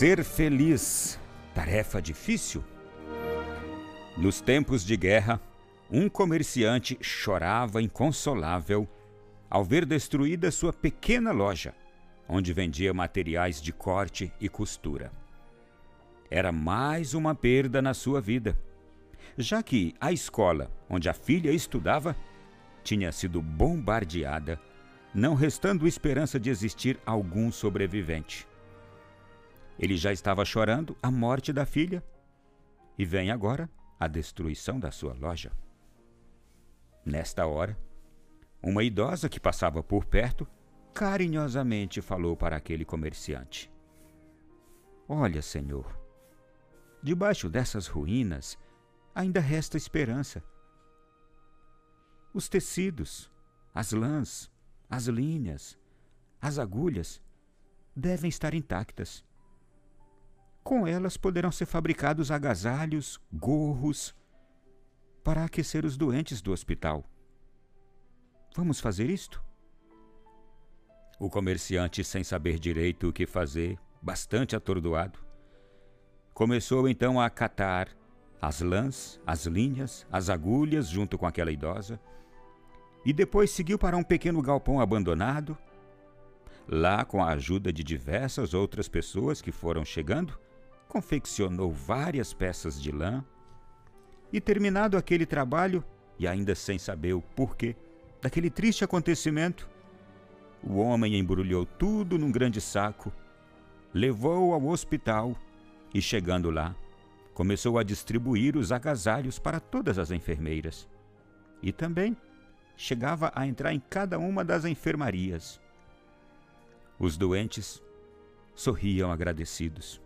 Ser feliz, tarefa difícil? Nos tempos de guerra, um comerciante chorava inconsolável ao ver destruída sua pequena loja, onde vendia materiais de corte e costura. Era mais uma perda na sua vida, já que a escola onde a filha estudava tinha sido bombardeada, não restando esperança de existir algum sobrevivente. Ele já estava chorando a morte da filha e vem agora a destruição da sua loja. Nesta hora, uma idosa que passava por perto carinhosamente falou para aquele comerciante: Olha, senhor, debaixo dessas ruínas ainda resta esperança. Os tecidos, as lãs, as linhas, as agulhas devem estar intactas. Com elas poderão ser fabricados agasalhos, gorros, para aquecer os doentes do hospital. Vamos fazer isto? O comerciante, sem saber direito o que fazer, bastante atordoado, começou então a catar as lãs, as linhas, as agulhas junto com aquela idosa, e depois seguiu para um pequeno galpão abandonado. Lá, com a ajuda de diversas outras pessoas que foram chegando, confeccionou várias peças de lã. E terminado aquele trabalho, e ainda sem saber o porquê daquele triste acontecimento, o homem embrulhou tudo num grande saco, levou ao hospital e, chegando lá, começou a distribuir os agasalhos para todas as enfermeiras. E também chegava a entrar em cada uma das enfermarias. Os doentes sorriam agradecidos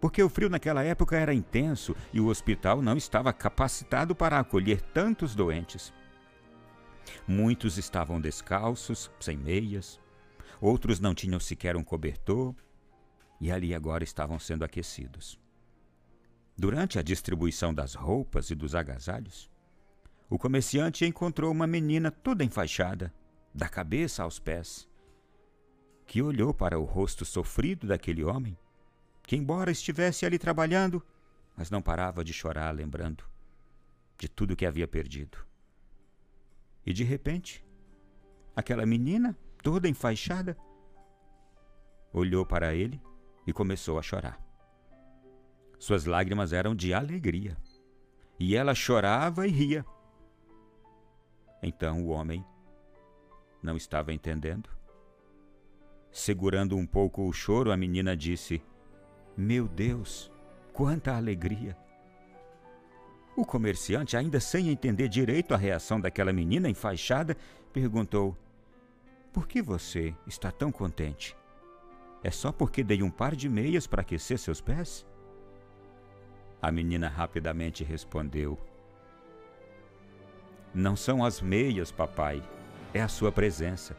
porque o frio naquela época era intenso e o hospital não estava capacitado para acolher tantos doentes. Muitos estavam descalços, sem meias, outros não tinham sequer um cobertor e ali agora estavam sendo aquecidos. Durante a distribuição das roupas e dos agasalhos, o comerciante encontrou uma menina toda enfaixada, da cabeça aos pés, que olhou para o rosto sofrido daquele homem que, embora estivesse ali trabalhando, mas não parava de chorar, lembrando de tudo que havia perdido. E de repente, aquela menina, toda enfaixada, olhou para ele e começou a chorar. Suas lágrimas eram de alegria, e ela chorava e ria. Então o homem não estava entendendo. Segurando um pouco o choro, a menina disse: meu Deus, quanta alegria! O comerciante, ainda sem entender direito a reação daquela menina enfaixada, perguntou: Por que você está tão contente? É só porque dei um par de meias para aquecer seus pés? A menina rapidamente respondeu: Não são as meias, papai, é a sua presença.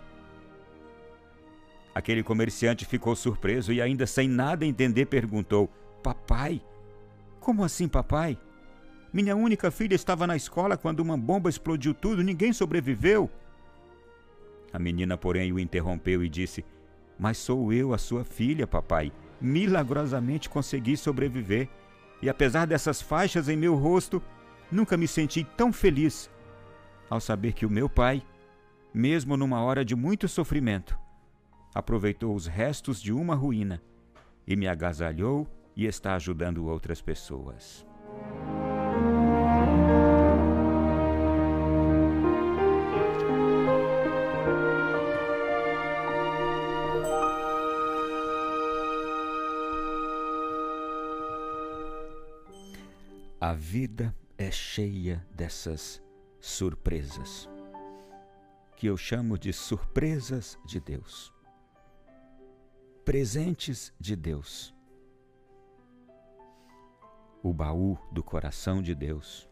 Aquele comerciante ficou surpreso e, ainda sem nada entender, perguntou: Papai? Como assim, papai? Minha única filha estava na escola quando uma bomba explodiu tudo, ninguém sobreviveu. A menina, porém, o interrompeu e disse: Mas sou eu, a sua filha, papai. Milagrosamente consegui sobreviver. E apesar dessas faixas em meu rosto, nunca me senti tão feliz ao saber que o meu pai, mesmo numa hora de muito sofrimento, aproveitou os restos de uma ruína e me agasalhou e está ajudando outras pessoas. A vida é cheia dessas surpresas, que eu chamo de surpresas de Deus presentes de Deus. O baú do coração de Deus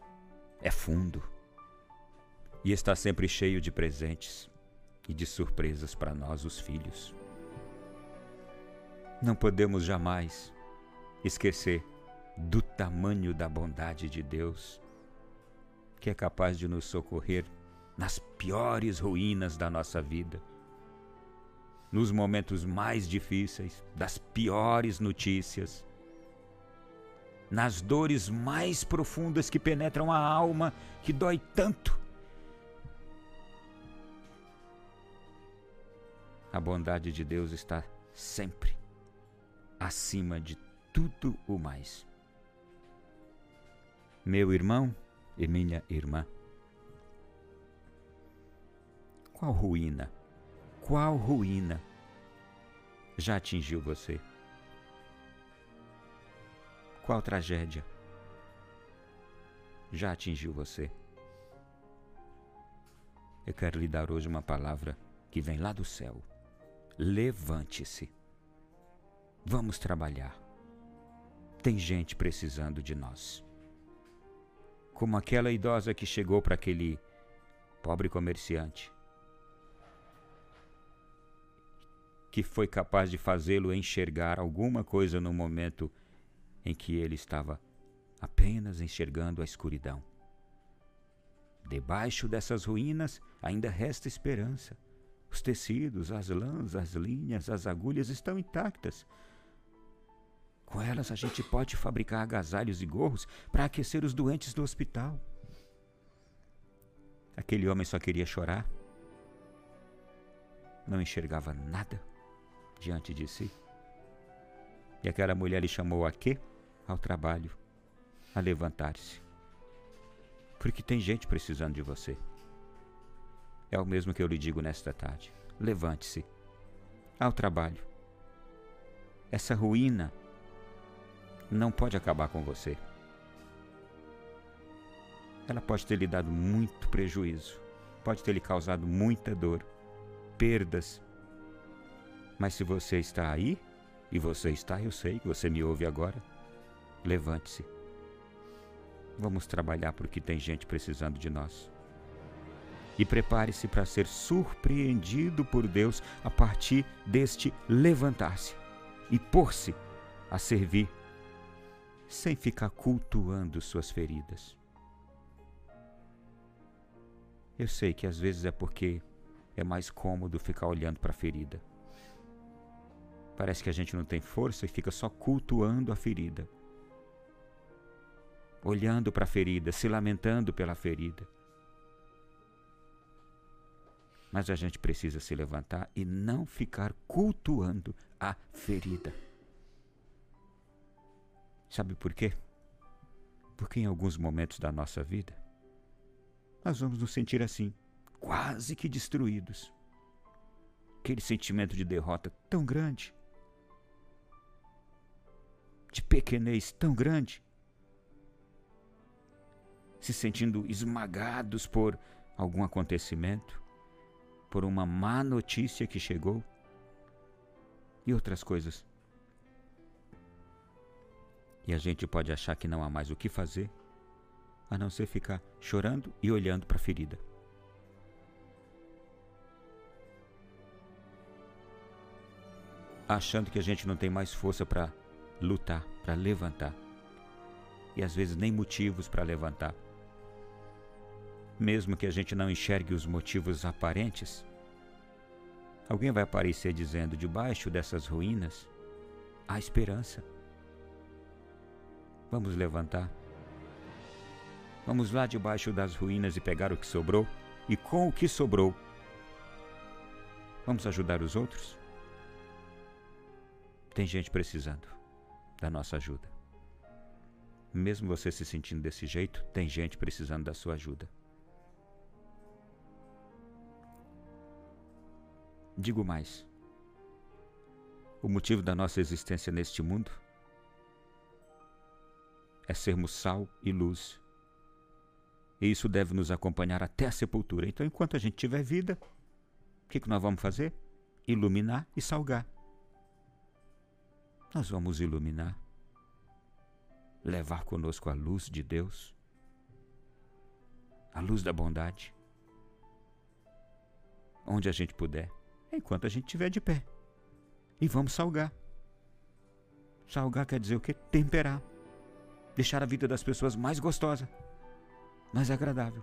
é fundo e está sempre cheio de presentes e de surpresas para nós, os filhos. Não podemos jamais esquecer do tamanho da bondade de Deus, que é capaz de nos socorrer nas piores ruínas da nossa vida nos momentos mais difíceis, das piores notícias, nas dores mais profundas que penetram a alma, que dói tanto. A bondade de Deus está sempre acima de tudo o mais. Meu irmão e minha irmã, qual ruína, qual ruína já atingiu você? Qual tragédia já atingiu você? Eu quero lhe dar hoje uma palavra que vem lá do céu. Levante-se. Vamos trabalhar. Tem gente precisando de nós. Como aquela idosa que chegou para aquele pobre comerciante, que foi capaz de fazê-lo enxergar alguma coisa no momento em que ele estava apenas enxergando a escuridão. Debaixo dessas ruínas ainda resta esperança. Os tecidos, as lãs, as linhas, as agulhas estão intactas. Com elas a gente pode fabricar agasalhos e gorros para aquecer os doentes do hospital. Aquele homem só queria chorar. Não enxergava nada diante de si. E aquela mulher lhe chamou a quê? Ao trabalho, a levantar-se. Porque tem gente precisando de você. É o mesmo que eu lhe digo nesta tarde. Levante-se. Ao trabalho. Essa ruína não pode acabar com você. Ela pode ter lhe dado muito prejuízo, pode ter lhe causado muita dor, perdas. Mas se você está aí, e você está, eu sei que você me ouve agora, levante-se. Vamos trabalhar porque tem gente precisando de nós e prepare-se para ser surpreendido por Deus a partir deste levantar-se e pôr-se a servir sem ficar cultuando suas feridas. Eu sei que às vezes é porque é mais cômodo ficar olhando para a ferida. Parece que a gente não tem força e fica só cultuando a ferida. Olhando para a ferida, se lamentando pela ferida. Mas a gente precisa se levantar e não ficar cultuando a ferida. Sabe por quê? Porque em alguns momentos da nossa vida, nós vamos nos sentir assim, quase que destruídos. Aquele sentimento de derrota tão grande, de pequenez tão grande, se sentindo esmagados por algum acontecimento, por uma má notícia que chegou e outras coisas. E a gente pode achar que não há mais o que fazer a não ser ficar chorando e olhando para a ferida. Achando que a gente não tem mais força para lutar, para levantar. E às vezes nem motivos para levantar. Mesmo que a gente não enxergue os motivos aparentes, alguém vai aparecer dizendo: debaixo dessas ruínas há esperança. Vamos levantar. Vamos lá debaixo das ruínas e pegar o que sobrou, e com o que sobrou, vamos ajudar os outros? Tem gente precisando da nossa ajuda. Mesmo você se sentindo desse jeito, tem gente precisando da sua ajuda. Digo mais: o motivo da nossa existência neste mundo é sermos sal e luz. E isso deve nos acompanhar até a sepultura. Então, enquanto a gente tiver vida, o que, que nós vamos fazer? Iluminar e salgar. Nós vamos iluminar, levar conosco a luz de Deus, a luz da bondade, onde a gente puder enquanto a gente estiver de pé. E vamos salgar. Salgar quer dizer o quê? Temperar. Deixar a vida das pessoas mais gostosa, mais agradável.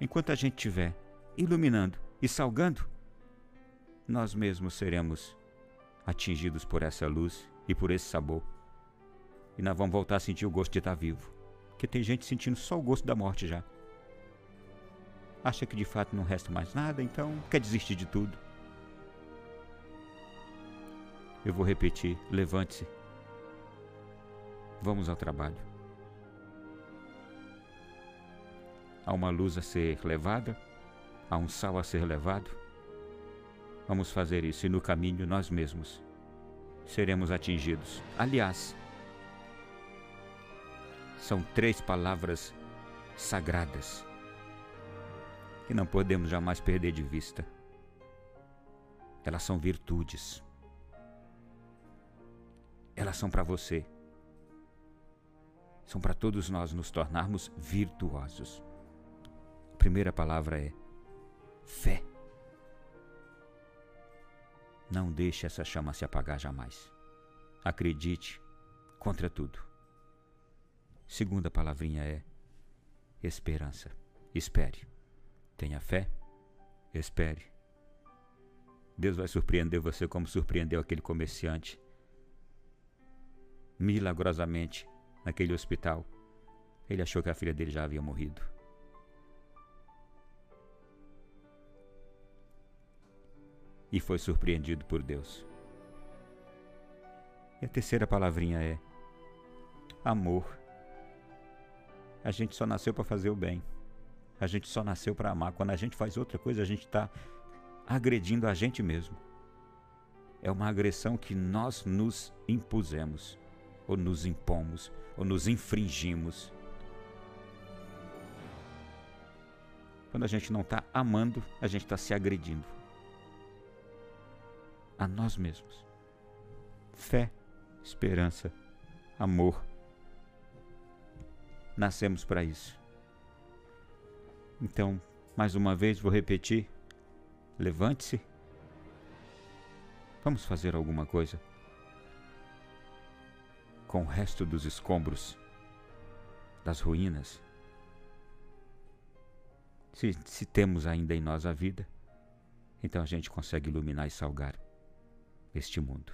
Enquanto a gente estiver iluminando e salgando, nós mesmos seremos atingidos por essa luz e por esse sabor. E nós vamos voltar a sentir o gosto de estar vivo. Porque tem gente sentindo só o gosto da morte já. Acha que de fato não resta mais nada, então quer desistir de tudo. Eu vou repetir: levante-se. Vamos ao trabalho. Há uma luz a ser levada, há um sal a ser levado. Vamos fazer isso e no caminho nós mesmos seremos atingidos. Aliás, são três palavras sagradas que não podemos jamais perder de vista. Elas são virtudes. Elas são para você. São para todos nós nos tornarmos virtuosos. A primeira palavra é fé. Não deixe essa chama se apagar jamais. Acredite contra tudo. Segunda palavrinha é esperança. Espere. Tenha fé. Espere. Deus vai surpreender você como surpreendeu aquele comerciante. Milagrosamente, naquele hospital, ele achou que a filha dele já havia morrido. E foi surpreendido por Deus. E a terceira palavrinha é amor. A gente só nasceu para fazer o bem. A gente só nasceu para amar. Quando a gente faz outra coisa, a gente está agredindo a gente mesmo. É uma agressão que nós nos impusemos, ou nos impomos, ou nos infringimos. Quando a gente não está amando, a gente está se agredindo a nós mesmos. Fé, esperança, amor. Nascemos para isso. Então, mais uma vez vou repetir: levante-se. Vamos fazer alguma coisa com o resto dos escombros, das ruínas. Se, se temos ainda em nós a vida, então a gente consegue iluminar e salgar este mundo.